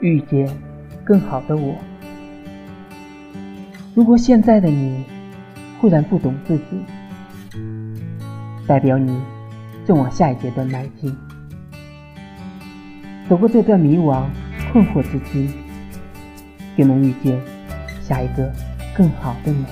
遇见更好的我。如果现在的你忽然不懂自己，代表你正往下一阶段迈进。走过这段迷惘困惑之期，就能遇见下一个更好的你。